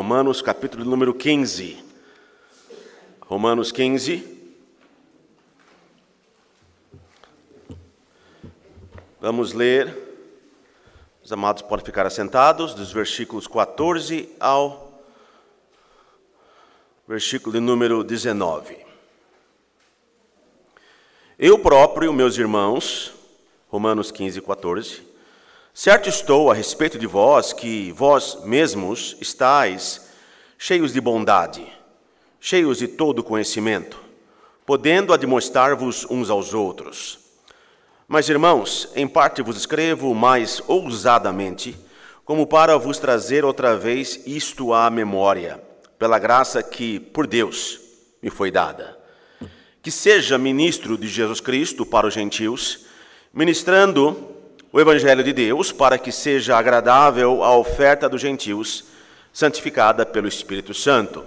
Romanos, capítulo número 15. Romanos 15. Vamos ler. Os amados podem ficar assentados, dos versículos 14 ao versículo número 19. Eu próprio, meus irmãos, Romanos 15, 14, certo estou a respeito de vós que vós mesmos estáis cheios de bondade, cheios de todo conhecimento, podendo admoestar-vos uns aos outros. Mas, irmãos, em parte vos escrevo mais ousadamente, como para vos trazer outra vez isto à memória, pela graça que, por Deus, me foi dada. Que seja ministro de Jesus Cristo para os gentios, ministrando o Evangelho de Deus, para que seja agradável a oferta dos gentios, santificada pelo Espírito Santo.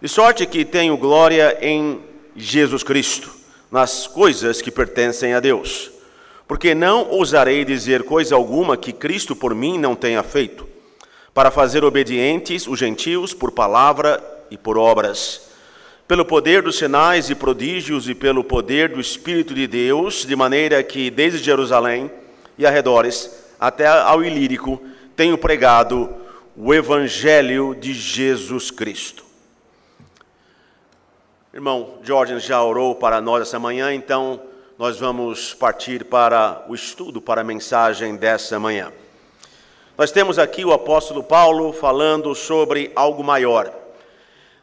De sorte que tenho glória em Jesus Cristo, nas coisas que pertencem a Deus porque não ousarei dizer coisa alguma que Cristo por mim não tenha feito, para fazer obedientes os gentios por palavra e por obras, pelo poder dos sinais e prodígios e pelo poder do Espírito de Deus, de maneira que desde Jerusalém e arredores até ao Ilírico tenho pregado o Evangelho de Jesus Cristo. Irmão Jorge já orou para nós essa manhã, então nós vamos partir para o estudo, para a mensagem dessa manhã. Nós temos aqui o apóstolo Paulo falando sobre algo maior.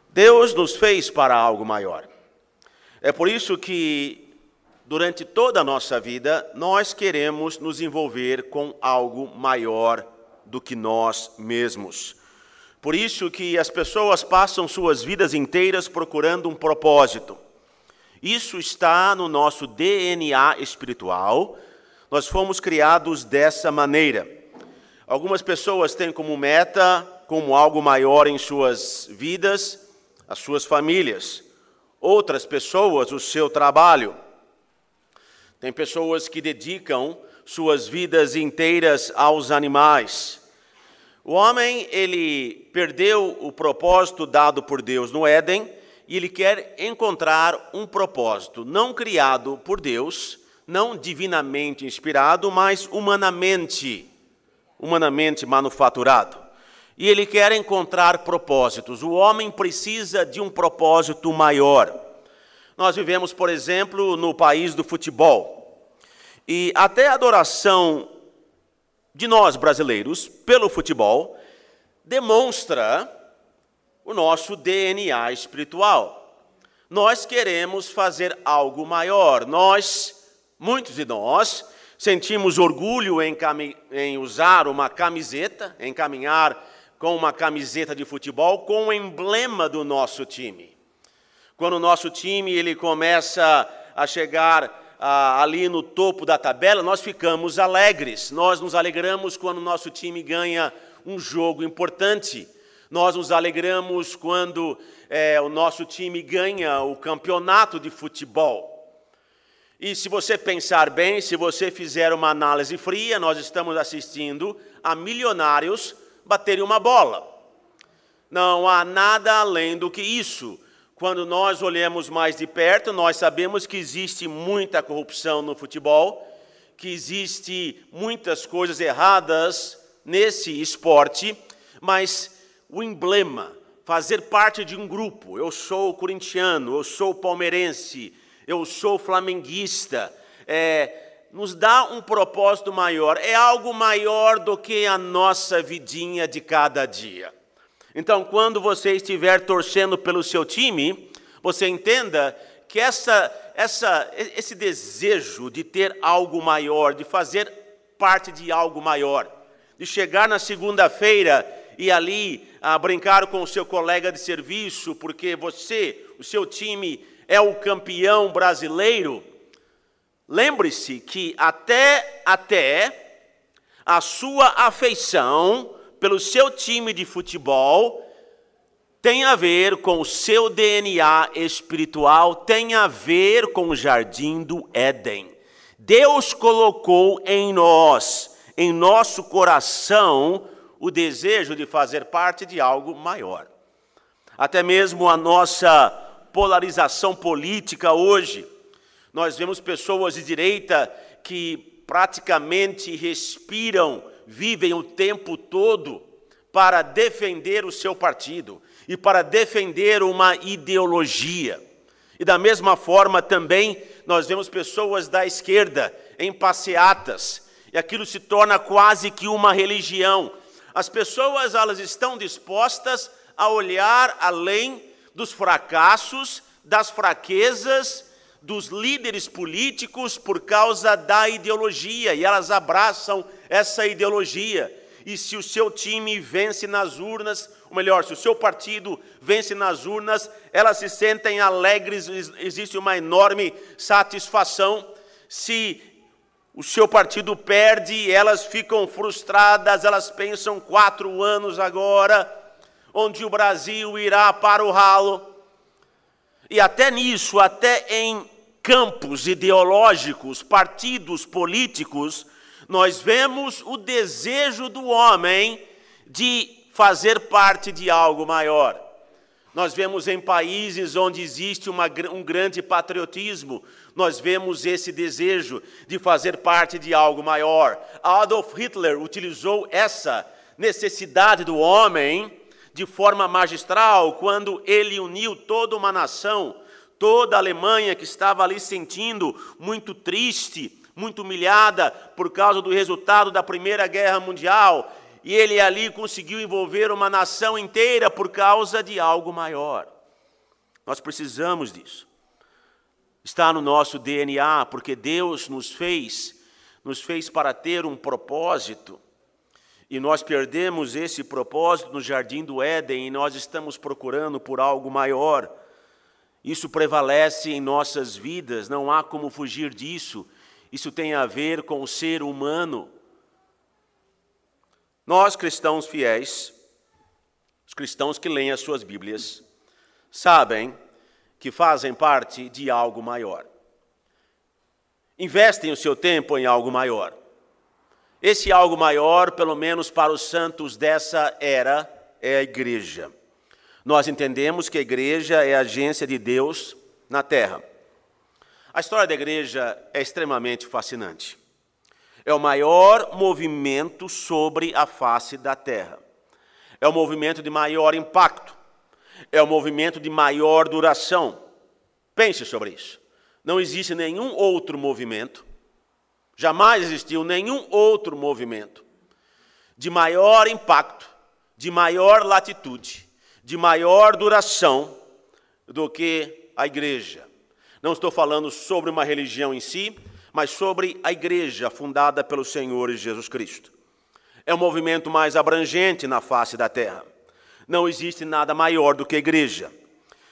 Deus nos fez para algo maior. É por isso que, durante toda a nossa vida, nós queremos nos envolver com algo maior do que nós mesmos. Por isso que as pessoas passam suas vidas inteiras procurando um propósito isso está no nosso DNA espiritual. Nós fomos criados dessa maneira. Algumas pessoas têm como meta, como algo maior em suas vidas, as suas famílias. Outras pessoas, o seu trabalho. Tem pessoas que dedicam suas vidas inteiras aos animais. O homem, ele perdeu o propósito dado por Deus no Éden e ele quer encontrar um propósito não criado por Deus, não divinamente inspirado, mas humanamente, humanamente manufaturado. E ele quer encontrar propósitos. O homem precisa de um propósito maior. Nós vivemos, por exemplo, no país do futebol. E até a adoração de nós brasileiros pelo futebol demonstra o nosso DNA espiritual. Nós queremos fazer algo maior. Nós, muitos de nós, sentimos orgulho em, em usar uma camiseta, em caminhar com uma camiseta de futebol com o emblema do nosso time. Quando o nosso time ele começa a chegar ah, ali no topo da tabela, nós ficamos alegres. Nós nos alegramos quando o nosso time ganha um jogo importante. Nós nos alegramos quando é, o nosso time ganha o campeonato de futebol. E se você pensar bem, se você fizer uma análise fria, nós estamos assistindo a milionários baterem uma bola. Não há nada além do que isso. Quando nós olhamos mais de perto, nós sabemos que existe muita corrupção no futebol, que existe muitas coisas erradas nesse esporte, mas o emblema, fazer parte de um grupo. Eu sou corintiano, eu sou palmeirense, eu sou flamenguista. É, nos dá um propósito maior, é algo maior do que a nossa vidinha de cada dia. Então, quando você estiver torcendo pelo seu time, você entenda que essa, essa, esse desejo de ter algo maior, de fazer parte de algo maior, de chegar na segunda-feira e ali a brincar com o seu colega de serviço, porque você, o seu time é o campeão brasileiro, lembre-se que até até a sua afeição pelo seu time de futebol tem a ver com o seu DNA espiritual, tem a ver com o jardim do Éden. Deus colocou em nós, em nosso coração, o desejo de fazer parte de algo maior. Até mesmo a nossa polarização política hoje, nós vemos pessoas de direita que praticamente respiram, vivem o tempo todo para defender o seu partido e para defender uma ideologia. E da mesma forma também nós vemos pessoas da esquerda em passeatas, e aquilo se torna quase que uma religião. As pessoas elas estão dispostas a olhar além dos fracassos, das fraquezas dos líderes políticos por causa da ideologia, e elas abraçam essa ideologia. E se o seu time vence nas urnas, ou melhor, se o seu partido vence nas urnas, elas se sentem alegres, existe uma enorme satisfação. Se o seu partido perde, elas ficam frustradas, elas pensam quatro anos agora, onde o Brasil irá para o ralo. E até nisso, até em campos ideológicos, partidos políticos, nós vemos o desejo do homem de fazer parte de algo maior. Nós vemos em países onde existe uma, um grande patriotismo, nós vemos esse desejo de fazer parte de algo maior. Adolf Hitler utilizou essa necessidade do homem de forma magistral quando ele uniu toda uma nação, toda a Alemanha que estava ali sentindo muito triste, muito humilhada por causa do resultado da Primeira Guerra Mundial e ele ali conseguiu envolver uma nação inteira por causa de algo maior. Nós precisamos disso. Está no nosso DNA, porque Deus nos fez, nos fez para ter um propósito. E nós perdemos esse propósito no jardim do Éden e nós estamos procurando por algo maior. Isso prevalece em nossas vidas, não há como fugir disso. Isso tem a ver com o ser humano. Nós, cristãos fiéis, os cristãos que leem as suas Bíblias, sabem que fazem parte de algo maior. Investem o seu tempo em algo maior. Esse algo maior, pelo menos para os santos dessa era, é a igreja. Nós entendemos que a igreja é a agência de Deus na terra. A história da igreja é extremamente fascinante. É o maior movimento sobre a face da terra. É o movimento de maior impacto. É o movimento de maior duração. Pense sobre isso. Não existe nenhum outro movimento, jamais existiu nenhum outro movimento de maior impacto, de maior latitude, de maior duração do que a igreja. Não estou falando sobre uma religião em si, mas sobre a igreja fundada pelo Senhor Jesus Cristo. É o movimento mais abrangente na face da terra. Não existe nada maior do que a igreja.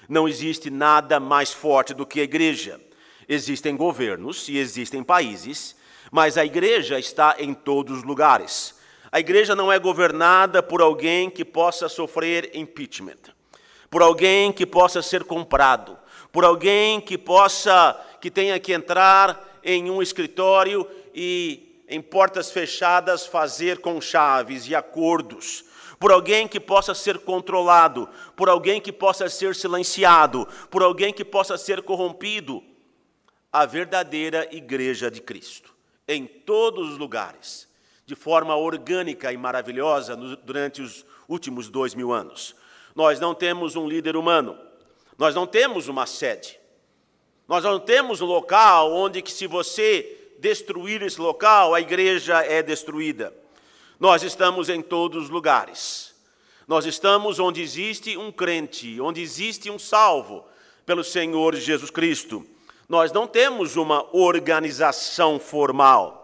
Não existe nada mais forte do que a igreja. Existem governos e existem países, mas a igreja está em todos os lugares. A igreja não é governada por alguém que possa sofrer impeachment, por alguém que possa ser comprado, por alguém que possa que tenha que entrar em um escritório e em portas fechadas fazer com chaves e acordos, por alguém que possa ser controlado, por alguém que possa ser silenciado, por alguém que possa ser corrompido. A verdadeira igreja de Cristo, em todos os lugares, de forma orgânica e maravilhosa durante os últimos dois mil anos. Nós não temos um líder humano, nós não temos uma sede, nós não temos um local onde que se você destruir esse local, a igreja é destruída. Nós estamos em todos os lugares. Nós estamos onde existe um crente, onde existe um salvo pelo Senhor Jesus Cristo. Nós não temos uma organização formal.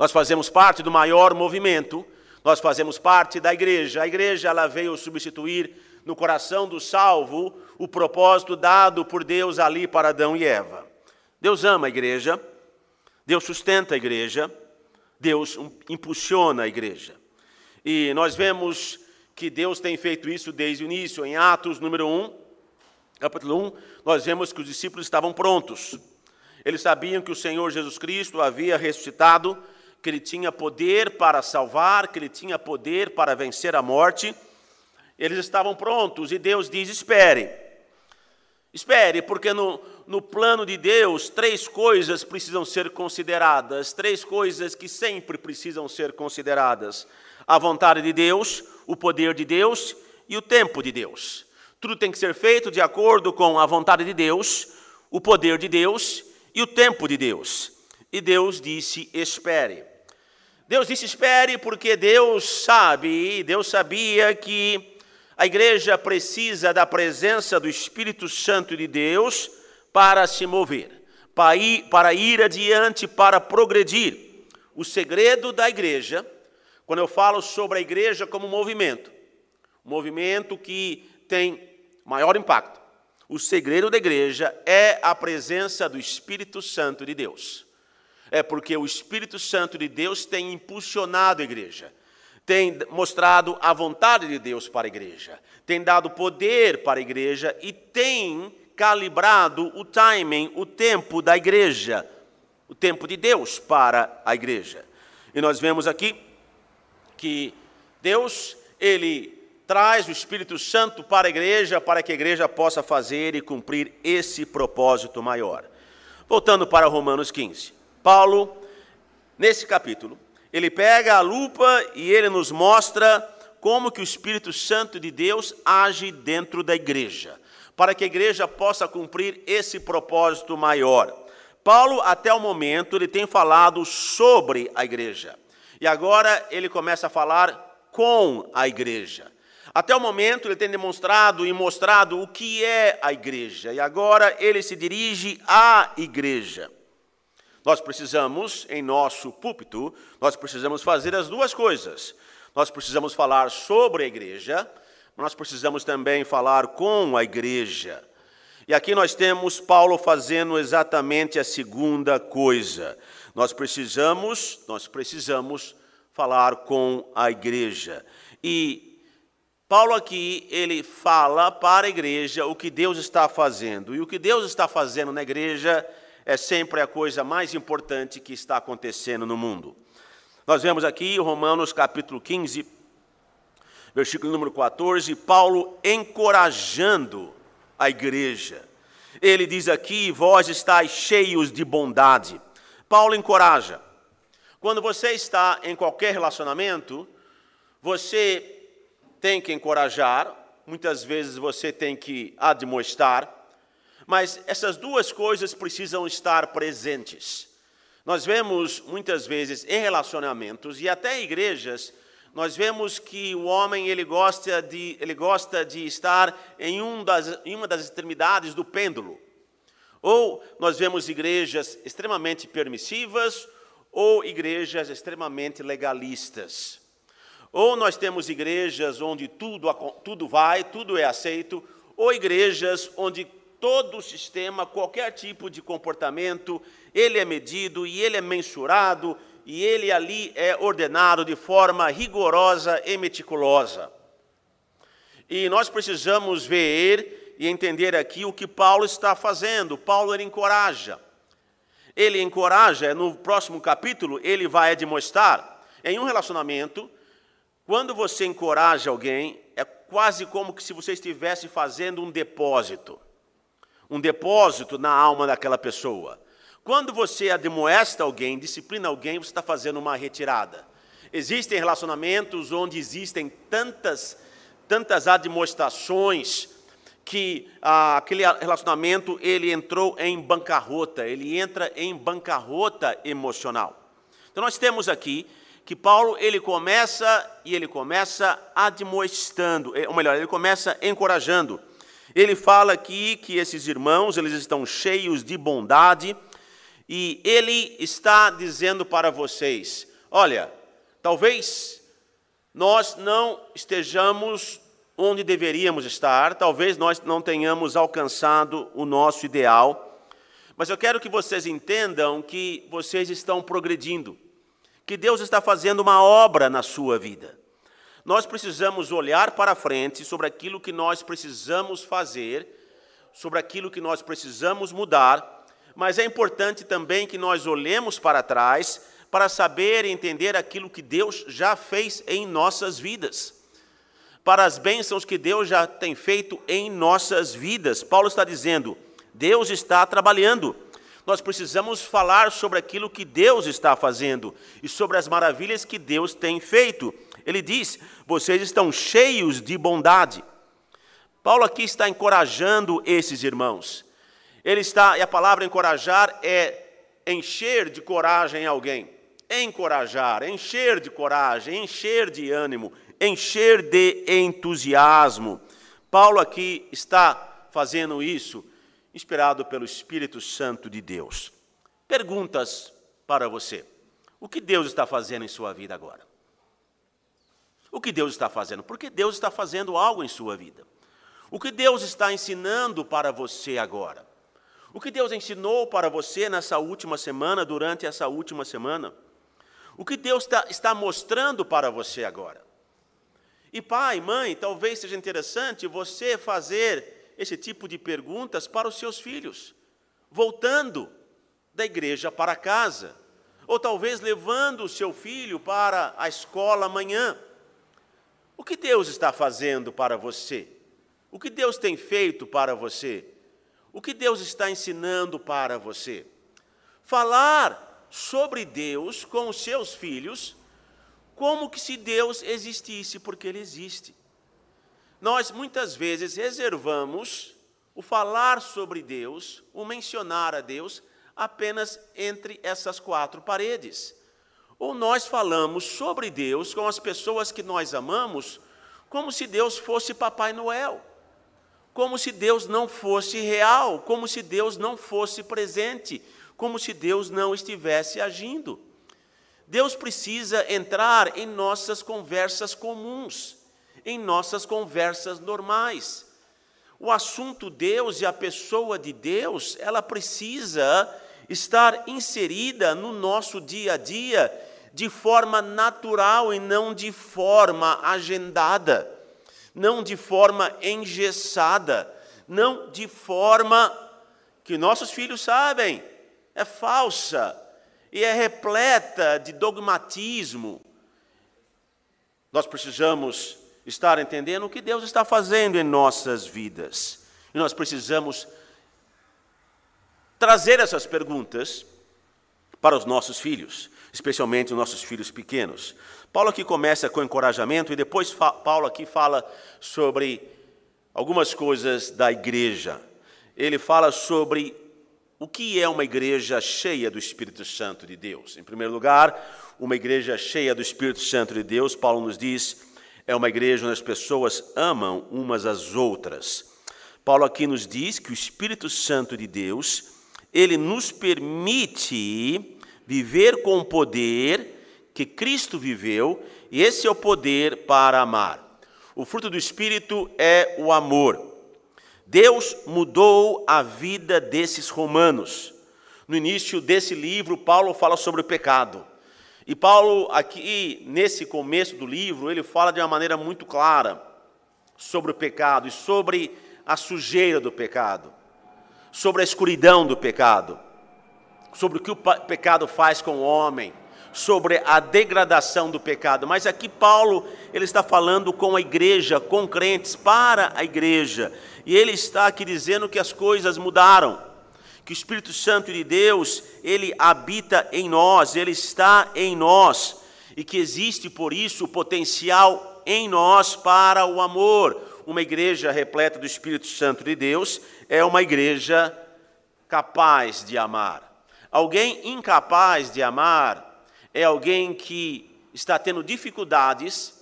Nós fazemos parte do maior movimento, nós fazemos parte da igreja. A igreja ela veio substituir no coração do salvo o propósito dado por Deus ali para Adão e Eva. Deus ama a igreja, Deus sustenta a igreja, Deus impulsiona a igreja. E nós vemos que Deus tem feito isso desde o início. Em Atos número 1, capítulo 1, nós vemos que os discípulos estavam prontos. Eles sabiam que o Senhor Jesus Cristo havia ressuscitado, que ele tinha poder para salvar, que ele tinha poder para vencer a morte. Eles estavam prontos e Deus diz: espere. Espere, porque no, no plano de Deus, três coisas precisam ser consideradas, três coisas que sempre precisam ser consideradas: a vontade de Deus, o poder de Deus e o tempo de Deus. Tudo tem que ser feito de acordo com a vontade de Deus, o poder de Deus e o tempo de Deus. E Deus disse: espere. Deus disse: espere, porque Deus sabe, Deus sabia que a igreja precisa da presença do Espírito Santo de Deus para se mover, para ir, para ir adiante, para progredir. O segredo da igreja, quando eu falo sobre a igreja como movimento, movimento que tem maior impacto, o segredo da igreja é a presença do Espírito Santo de Deus. É porque o Espírito Santo de Deus tem impulsionado a igreja tem mostrado a vontade de Deus para a igreja, tem dado poder para a igreja e tem calibrado o timing, o tempo da igreja, o tempo de Deus para a igreja. E nós vemos aqui que Deus, ele traz o Espírito Santo para a igreja, para que a igreja possa fazer e cumprir esse propósito maior. Voltando para Romanos 15. Paulo, nesse capítulo, ele pega a lupa e ele nos mostra como que o Espírito Santo de Deus age dentro da igreja, para que a igreja possa cumprir esse propósito maior. Paulo, até o momento, ele tem falado sobre a igreja. E agora ele começa a falar com a igreja. Até o momento ele tem demonstrado e mostrado o que é a igreja. E agora ele se dirige à igreja. Nós precisamos, em nosso púlpito, nós precisamos fazer as duas coisas. Nós precisamos falar sobre a igreja, mas nós precisamos também falar com a igreja. E aqui nós temos Paulo fazendo exatamente a segunda coisa. Nós precisamos, nós precisamos falar com a igreja. E Paulo aqui, ele fala para a igreja o que Deus está fazendo. E o que Deus está fazendo na igreja é sempre a coisa mais importante que está acontecendo no mundo. Nós vemos aqui Romanos capítulo 15, versículo número 14, Paulo encorajando a igreja. Ele diz aqui: Vós estáis cheios de bondade. Paulo encoraja. Quando você está em qualquer relacionamento, você tem que encorajar, muitas vezes você tem que admoestar, mas essas duas coisas precisam estar presentes. Nós vemos muitas vezes em relacionamentos e até igrejas, nós vemos que o homem ele gosta de, ele gosta de estar em, um das, em uma das extremidades do pêndulo. Ou nós vemos igrejas extremamente permissivas ou igrejas extremamente legalistas. Ou nós temos igrejas onde tudo, tudo vai, tudo é aceito, ou igrejas onde todo o sistema, qualquer tipo de comportamento, ele é medido e ele é mensurado e ele ali é ordenado de forma rigorosa e meticulosa. E nós precisamos ver e entender aqui o que Paulo está fazendo. Paulo ele encoraja. Ele encoraja, no próximo capítulo, ele vai demonstrar em um relacionamento, quando você encoraja alguém, é quase como que se você estivesse fazendo um depósito um depósito na alma daquela pessoa. Quando você admoesta alguém, disciplina alguém, você está fazendo uma retirada. Existem relacionamentos onde existem tantas, tantas admoestações que ah, aquele relacionamento ele entrou em bancarrota, ele entra em bancarrota emocional. Então nós temos aqui que Paulo ele começa e ele começa admoestando, ou melhor, ele começa encorajando. Ele fala aqui que esses irmãos, eles estão cheios de bondade, e ele está dizendo para vocês: olha, talvez nós não estejamos onde deveríamos estar, talvez nós não tenhamos alcançado o nosso ideal, mas eu quero que vocês entendam que vocês estão progredindo, que Deus está fazendo uma obra na sua vida nós precisamos olhar para frente sobre aquilo que nós precisamos fazer, sobre aquilo que nós precisamos mudar, mas é importante também que nós olhemos para trás para saber e entender aquilo que Deus já fez em nossas vidas, para as bênçãos que Deus já tem feito em nossas vidas. Paulo está dizendo: Deus está trabalhando. Nós precisamos falar sobre aquilo que Deus está fazendo e sobre as maravilhas que Deus tem feito. Ele diz: vocês estão cheios de bondade. Paulo aqui está encorajando esses irmãos. Ele está, e a palavra encorajar é encher de coragem alguém. Encorajar, encher de coragem, encher de ânimo, encher de entusiasmo. Paulo aqui está fazendo isso, inspirado pelo Espírito Santo de Deus. Perguntas para você: o que Deus está fazendo em sua vida agora? O que Deus está fazendo? Porque Deus está fazendo algo em sua vida. O que Deus está ensinando para você agora? O que Deus ensinou para você nessa última semana, durante essa última semana? O que Deus está, está mostrando para você agora? E pai, mãe, talvez seja interessante você fazer esse tipo de perguntas para os seus filhos, voltando da igreja para casa, ou talvez levando o seu filho para a escola amanhã. O que Deus está fazendo para você? O que Deus tem feito para você? O que Deus está ensinando para você? Falar sobre Deus com os seus filhos, como que se Deus existisse, porque Ele existe. Nós muitas vezes reservamos o falar sobre Deus, o mencionar a Deus, apenas entre essas quatro paredes. Ou nós falamos sobre Deus com as pessoas que nós amamos, como se Deus fosse Papai Noel como se Deus não fosse real, como se Deus não fosse presente, como se Deus não estivesse agindo. Deus precisa entrar em nossas conversas comuns, em nossas conversas normais. O assunto Deus e a pessoa de Deus, ela precisa estar inserida no nosso dia a dia de forma natural e não de forma agendada não de forma engessada, não de forma que nossos filhos sabem, é falsa e é repleta de dogmatismo. Nós precisamos estar entendendo o que Deus está fazendo em nossas vidas. E nós precisamos trazer essas perguntas para os nossos filhos, especialmente os nossos filhos pequenos. Paulo aqui começa com encorajamento e depois Paulo aqui fala sobre algumas coisas da igreja. Ele fala sobre o que é uma igreja cheia do Espírito Santo de Deus. Em primeiro lugar, uma igreja cheia do Espírito Santo de Deus, Paulo nos diz, é uma igreja onde as pessoas amam umas às outras. Paulo aqui nos diz que o Espírito Santo de Deus, ele nos permite viver com poder que Cristo viveu, e esse é o poder para amar. O fruto do Espírito é o amor. Deus mudou a vida desses romanos. No início desse livro, Paulo fala sobre o pecado. E Paulo, aqui, nesse começo do livro, ele fala de uma maneira muito clara sobre o pecado e sobre a sujeira do pecado, sobre a escuridão do pecado, sobre o que o pecado faz com o homem, sobre a degradação do pecado, mas aqui Paulo ele está falando com a igreja, com crentes para a igreja, e ele está aqui dizendo que as coisas mudaram, que o Espírito Santo de Deus ele habita em nós, ele está em nós, e que existe por isso o potencial em nós para o amor. Uma igreja repleta do Espírito Santo de Deus é uma igreja capaz de amar. Alguém incapaz de amar é alguém que está tendo dificuldades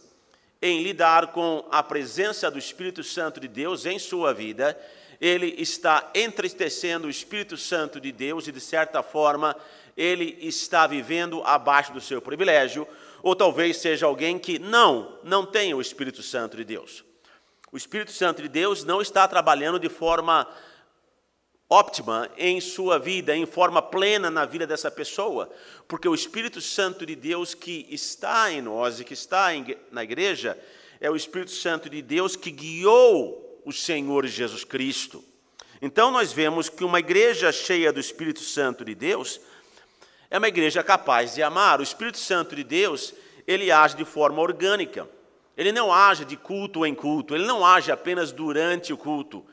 em lidar com a presença do Espírito Santo de Deus em sua vida, ele está entristecendo o Espírito Santo de Deus e, de certa forma, ele está vivendo abaixo do seu privilégio, ou talvez seja alguém que não, não tem o Espírito Santo de Deus. O Espírito Santo de Deus não está trabalhando de forma óptima em sua vida, em forma plena na vida dessa pessoa, porque o Espírito Santo de Deus que está em nós e que está na igreja é o Espírito Santo de Deus que guiou o Senhor Jesus Cristo. Então nós vemos que uma igreja cheia do Espírito Santo de Deus, É uma igreja capaz de amar. O Espírito Santo de Deus, ele age de forma orgânica. Ele não age de culto em culto, ele não age apenas durante o culto.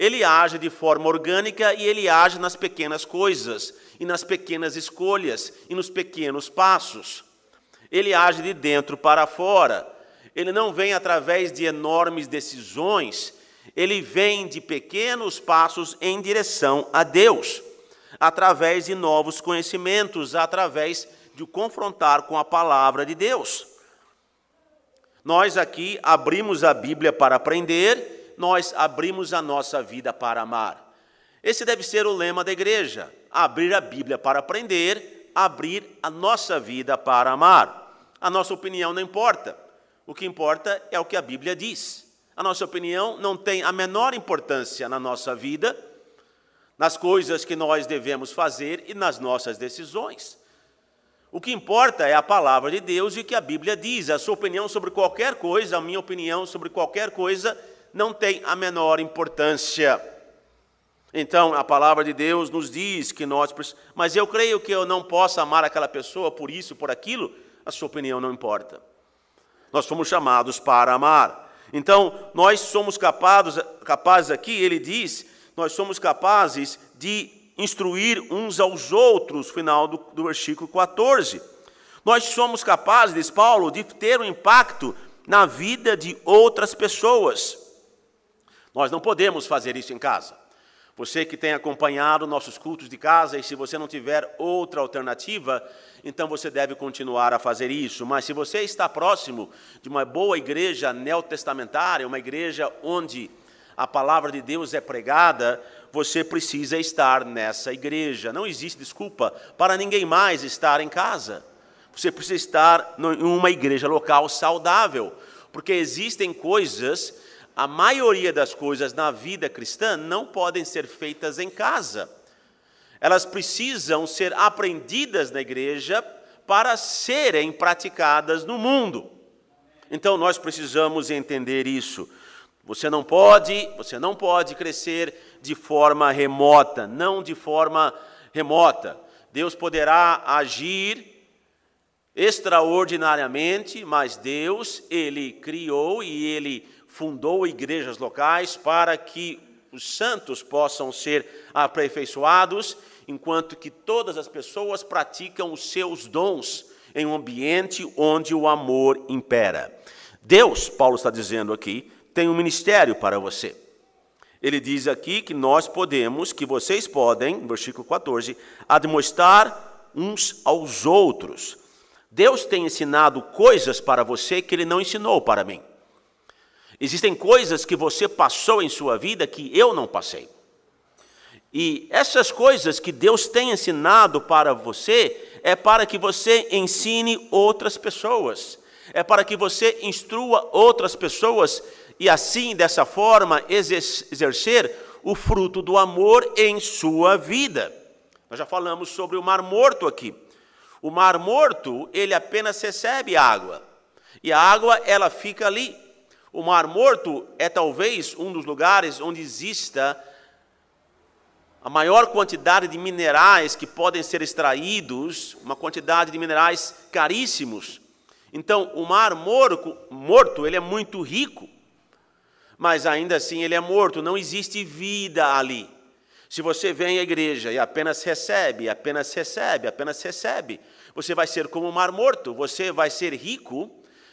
Ele age de forma orgânica e ele age nas pequenas coisas, e nas pequenas escolhas, e nos pequenos passos. Ele age de dentro para fora. Ele não vem através de enormes decisões, ele vem de pequenos passos em direção a Deus, através de novos conhecimentos, através de o confrontar com a palavra de Deus. Nós aqui abrimos a Bíblia para aprender, nós abrimos a nossa vida para amar. Esse deve ser o lema da igreja: abrir a Bíblia para aprender, abrir a nossa vida para amar. A nossa opinião não importa, o que importa é o que a Bíblia diz. A nossa opinião não tem a menor importância na nossa vida, nas coisas que nós devemos fazer e nas nossas decisões. O que importa é a palavra de Deus e o que a Bíblia diz. A sua opinião sobre qualquer coisa, a minha opinião sobre qualquer coisa, não tem a menor importância. Então, a palavra de Deus nos diz que nós. Mas eu creio que eu não posso amar aquela pessoa por isso, por aquilo. A sua opinião não importa. Nós fomos chamados para amar. Então, nós somos capazes, capazes aqui, ele diz, nós somos capazes de instruir uns aos outros, final do, do versículo 14. Nós somos capazes, diz Paulo, de ter um impacto na vida de outras pessoas. Nós não podemos fazer isso em casa. Você que tem acompanhado nossos cultos de casa, e se você não tiver outra alternativa, então você deve continuar a fazer isso. Mas se você está próximo de uma boa igreja neotestamentária, uma igreja onde a palavra de Deus é pregada, você precisa estar nessa igreja. Não existe desculpa para ninguém mais estar em casa. Você precisa estar em uma igreja local saudável, porque existem coisas, a maioria das coisas na vida cristã não podem ser feitas em casa. Elas precisam ser aprendidas na igreja para serem praticadas no mundo. Então nós precisamos entender isso. Você não pode, você não pode crescer de forma remota, não de forma remota. Deus poderá agir extraordinariamente, mas Deus, ele criou e ele fundou igrejas locais para que os santos possam ser aperfeiçoados, enquanto que todas as pessoas praticam os seus dons em um ambiente onde o amor impera. Deus, Paulo está dizendo aqui, tem um ministério para você. Ele diz aqui que nós podemos, que vocês podem, versículo 14, admoestar uns aos outros. Deus tem ensinado coisas para você que ele não ensinou para mim. Existem coisas que você passou em sua vida que eu não passei. E essas coisas que Deus tem ensinado para você é para que você ensine outras pessoas, é para que você instrua outras pessoas e assim, dessa forma, exercer o fruto do amor em sua vida. Nós já falamos sobre o Mar Morto aqui. O Mar Morto, ele apenas recebe água. E a água, ela fica ali. O Mar Morto é talvez um dos lugares onde exista a maior quantidade de minerais que podem ser extraídos, uma quantidade de minerais caríssimos. Então, o Mar Morto, ele é muito rico mas ainda assim ele é morto, não existe vida ali. Se você vem à igreja e apenas recebe, apenas recebe, apenas recebe, você vai ser como um mar morto, você vai ser rico,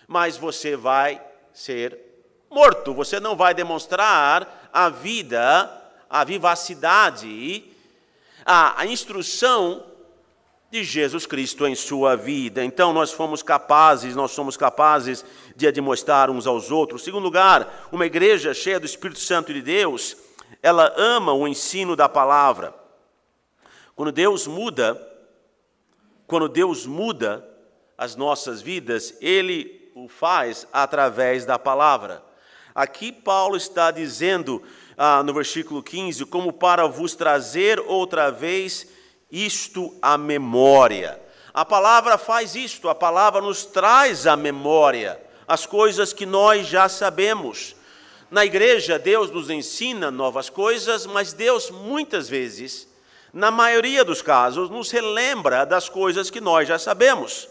mas você vai ser morto, você não vai demonstrar a vida, a vivacidade, a, a instrução de Jesus Cristo em sua vida. Então nós fomos capazes, nós somos capazes de admoestar uns aos outros. Segundo lugar, uma igreja cheia do Espírito Santo de Deus, ela ama o ensino da palavra. Quando Deus muda, quando Deus muda as nossas vidas, ele o faz através da palavra. Aqui Paulo está dizendo ah, no versículo 15, como para vos trazer outra vez isto à memória. A palavra faz isto, a palavra nos traz à memória as coisas que nós já sabemos. Na igreja, Deus nos ensina novas coisas, mas Deus muitas vezes na maioria dos casos, nos relembra das coisas que nós já sabemos.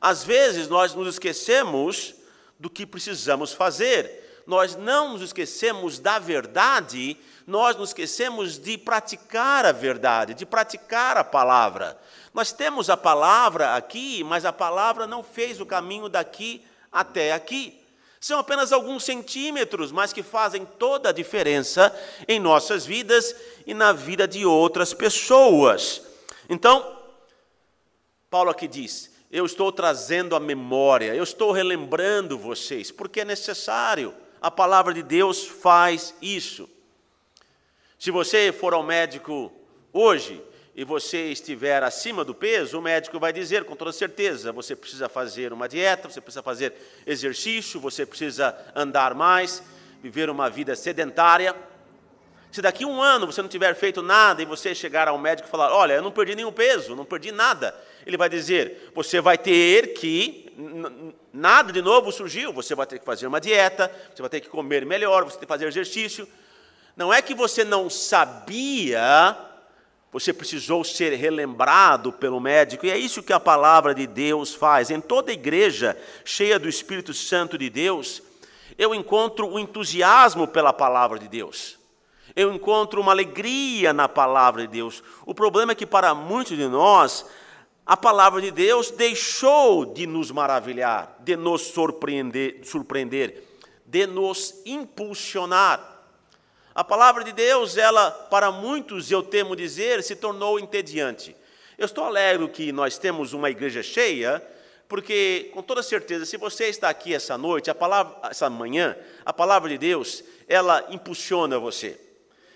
Às vezes nós nos esquecemos do que precisamos fazer, nós não nos esquecemos da verdade, nós nos esquecemos de praticar a verdade, de praticar a palavra. Nós temos a palavra aqui, mas a palavra não fez o caminho daqui até aqui. São apenas alguns centímetros, mas que fazem toda a diferença em nossas vidas e na vida de outras pessoas. Então, Paulo aqui diz: Eu estou trazendo a memória, eu estou relembrando vocês, porque é necessário. A palavra de Deus faz isso. Se você for ao médico hoje, e você estiver acima do peso, o médico vai dizer com toda certeza: você precisa fazer uma dieta, você precisa fazer exercício, você precisa andar mais, viver uma vida sedentária. Se daqui a um ano você não tiver feito nada e você chegar ao médico e falar: Olha, eu não perdi nenhum peso, não perdi nada, ele vai dizer: Você vai ter que. Nada de novo surgiu, você vai ter que fazer uma dieta, você vai ter que comer melhor, você tem que fazer exercício. Não é que você não sabia você precisou ser relembrado pelo médico, e é isso que a palavra de Deus faz. Em toda igreja cheia do Espírito Santo de Deus, eu encontro o entusiasmo pela palavra de Deus. Eu encontro uma alegria na palavra de Deus. O problema é que para muitos de nós, a palavra de Deus deixou de nos maravilhar, de nos surpreender, surpreender de nos impulsionar. A palavra de Deus, ela, para muitos, eu temo dizer, se tornou entediante. Eu estou alegre que nós temos uma igreja cheia, porque, com toda certeza, se você está aqui essa noite, a palavra, essa manhã, a palavra de Deus, ela impulsiona você,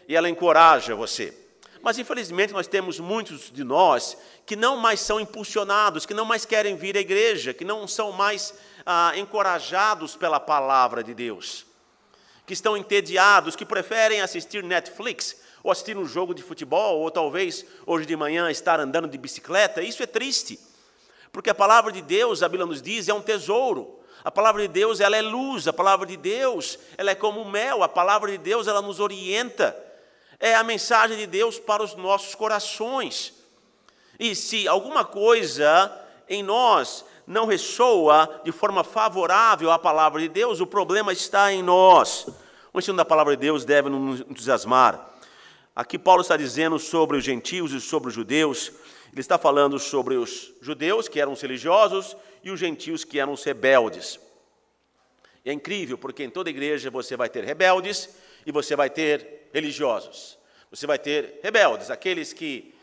e ela encoraja você. Mas, infelizmente, nós temos muitos de nós que não mais são impulsionados, que não mais querem vir à igreja, que não são mais ah, encorajados pela palavra de Deus que estão entediados, que preferem assistir Netflix, ou assistir um jogo de futebol, ou talvez hoje de manhã estar andando de bicicleta. Isso é triste, porque a palavra de Deus, a Bíblia nos diz, é um tesouro. A palavra de Deus, ela é luz, a palavra de Deus, ela é como mel, a palavra de Deus, ela nos orienta. É a mensagem de Deus para os nossos corações. E se alguma coisa em nós não ressoa de forma favorável à palavra de Deus, o problema está em nós. O ensino da palavra de Deus deve nos entusiasmar. Aqui Paulo está dizendo sobre os gentios e sobre os judeus. Ele está falando sobre os judeus, que eram os religiosos, e os gentios, que eram os rebeldes. E é incrível, porque em toda igreja você vai ter rebeldes e você vai ter religiosos. Você vai ter rebeldes, aqueles que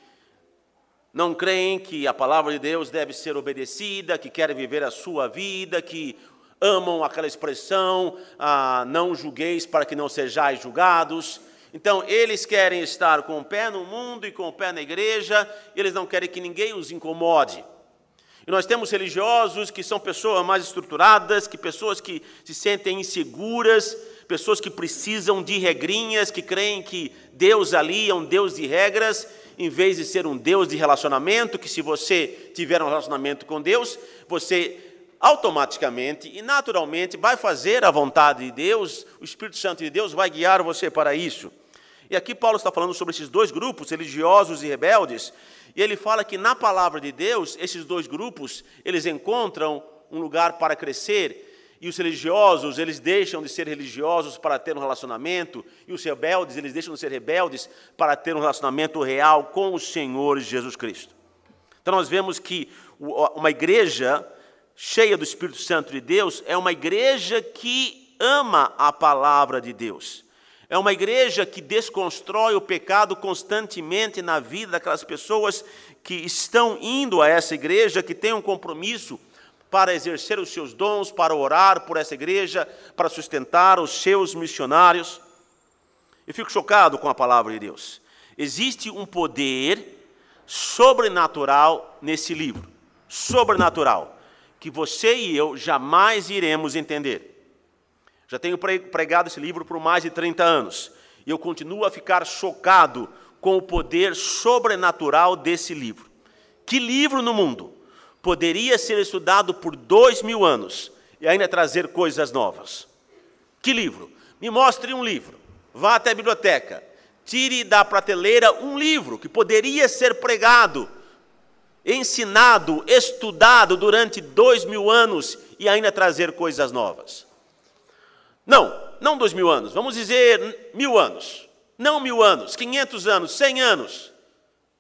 não creem que a palavra de Deus deve ser obedecida, que querem viver a sua vida, que amam aquela expressão, ah, não julgueis para que não sejais julgados. Então, eles querem estar com o pé no mundo e com o pé na igreja, eles não querem que ninguém os incomode. E nós temos religiosos que são pessoas mais estruturadas, que pessoas que se sentem inseguras, pessoas que precisam de regrinhas, que creem que Deus ali é um Deus de regras, em vez de ser um Deus de relacionamento, que se você tiver um relacionamento com Deus, você automaticamente e naturalmente vai fazer a vontade de Deus, o Espírito Santo de Deus vai guiar você para isso. E aqui Paulo está falando sobre esses dois grupos, religiosos e rebeldes, e ele fala que na palavra de Deus, esses dois grupos, eles encontram um lugar para crescer e os religiosos, eles deixam de ser religiosos para ter um relacionamento, e os rebeldes, eles deixam de ser rebeldes para ter um relacionamento real com o Senhor Jesus Cristo. Então nós vemos que uma igreja cheia do Espírito Santo de Deus é uma igreja que ama a palavra de Deus. É uma igreja que desconstrói o pecado constantemente na vida daquelas pessoas que estão indo a essa igreja, que têm um compromisso para exercer os seus dons, para orar por essa igreja, para sustentar os seus missionários. Eu fico chocado com a palavra de Deus. Existe um poder sobrenatural nesse livro, sobrenatural, que você e eu jamais iremos entender. Já tenho pregado esse livro por mais de 30 anos e eu continuo a ficar chocado com o poder sobrenatural desse livro. Que livro no mundo poderia ser estudado por dois mil anos e ainda trazer coisas novas. Que livro? Me mostre um livro. Vá até a biblioteca. tire da prateleira um livro que poderia ser pregado, ensinado, estudado durante dois mil anos e ainda trazer coisas novas. Não, não dois mil anos, vamos dizer mil anos. Não mil anos, quinhentos anos, cem anos,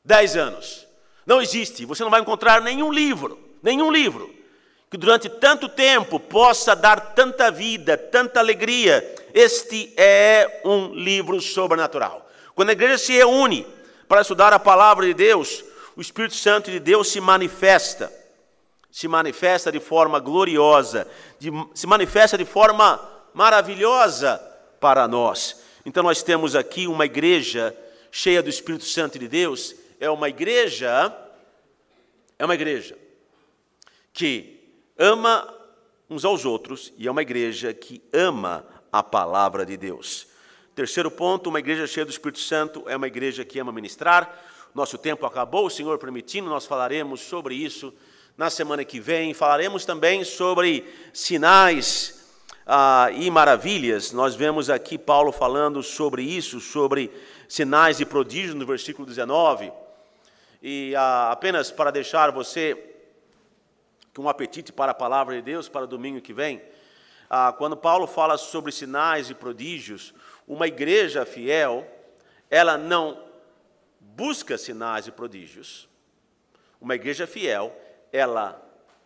dez anos. Não existe, você não vai encontrar nenhum livro, nenhum livro, que durante tanto tempo possa dar tanta vida, tanta alegria. Este é um livro sobrenatural. Quando a igreja se reúne para estudar a palavra de Deus, o Espírito Santo de Deus se manifesta. Se manifesta de forma gloriosa, de, se manifesta de forma maravilhosa para nós. Então nós temos aqui uma igreja cheia do Espírito Santo de Deus, é uma igreja é uma igreja que ama uns aos outros e é uma igreja que ama a palavra de Deus. Terceiro ponto, uma igreja cheia do Espírito Santo é uma igreja que ama ministrar. Nosso tempo acabou, o Senhor permitindo, nós falaremos sobre isso na semana que vem. Falaremos também sobre sinais ah, e maravilhas. Nós vemos aqui Paulo falando sobre isso, sobre sinais e prodígios no versículo 19. E ah, apenas para deixar você com um apetite para a palavra de Deus para o domingo que vem, ah, quando Paulo fala sobre sinais e prodígios, uma igreja fiel, ela não busca sinais e prodígios. Uma igreja fiel, ela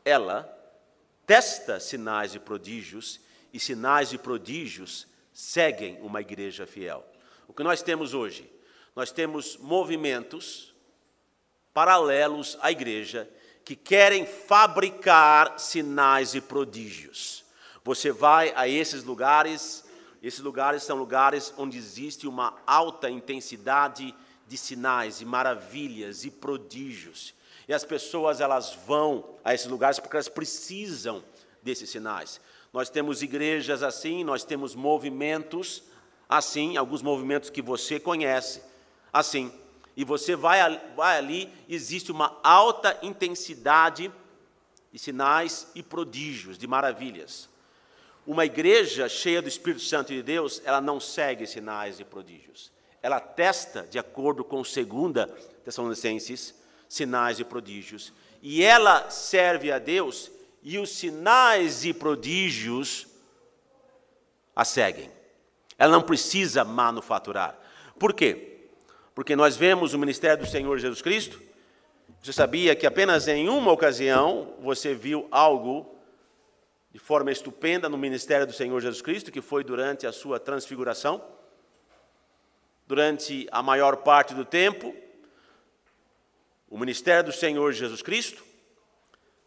ela testa sinais e prodígios e sinais e prodígios seguem uma igreja fiel. O que nós temos hoje? Nós temos movimentos paralelos à igreja que querem fabricar sinais e prodígios. Você vai a esses lugares esses lugares são lugares onde existe uma alta intensidade de sinais e maravilhas e prodígios. E as pessoas elas vão a esses lugares porque elas precisam desses sinais. Nós temos igrejas assim, nós temos movimentos assim, alguns movimentos que você conhece, assim. E você vai, vai ali, existe uma alta intensidade de sinais e prodígios, de maravilhas. Uma igreja cheia do Espírito Santo de Deus, ela não segue sinais e prodígios. Ela testa, de acordo com 2 Tessalonicenses, sinais e prodígios. E ela serve a Deus e os sinais e prodígios a seguem. Ela não precisa manufaturar. Por quê? Porque nós vemos o ministério do Senhor Jesus Cristo. Você sabia que apenas em uma ocasião você viu algo de forma estupenda no ministério do Senhor Jesus Cristo, que foi durante a sua transfiguração. Durante a maior parte do tempo, o ministério do Senhor Jesus Cristo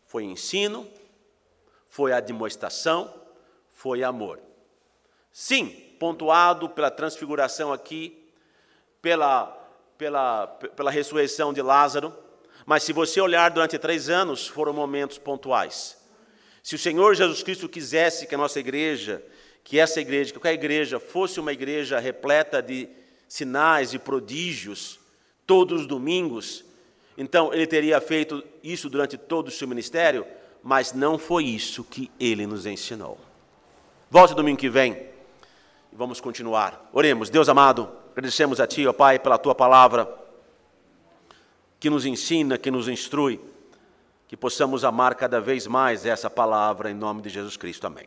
foi ensino, foi admoestação, foi amor. Sim, pontuado pela transfiguração aqui, pela, pela, pela ressurreição de Lázaro, mas se você olhar durante três anos, foram momentos pontuais. Se o Senhor Jesus Cristo quisesse que a nossa igreja, que essa igreja, que qualquer igreja fosse uma igreja repleta de sinais e prodígios todos os domingos, então ele teria feito isso durante todo o seu ministério, mas não foi isso que ele nos ensinou. Volte domingo que vem e vamos continuar. Oremos, Deus amado, agradecemos a Ti, ó Pai, pela Tua palavra que nos ensina, que nos instrui que possamos amar cada vez mais essa palavra em nome de Jesus Cristo. Amém.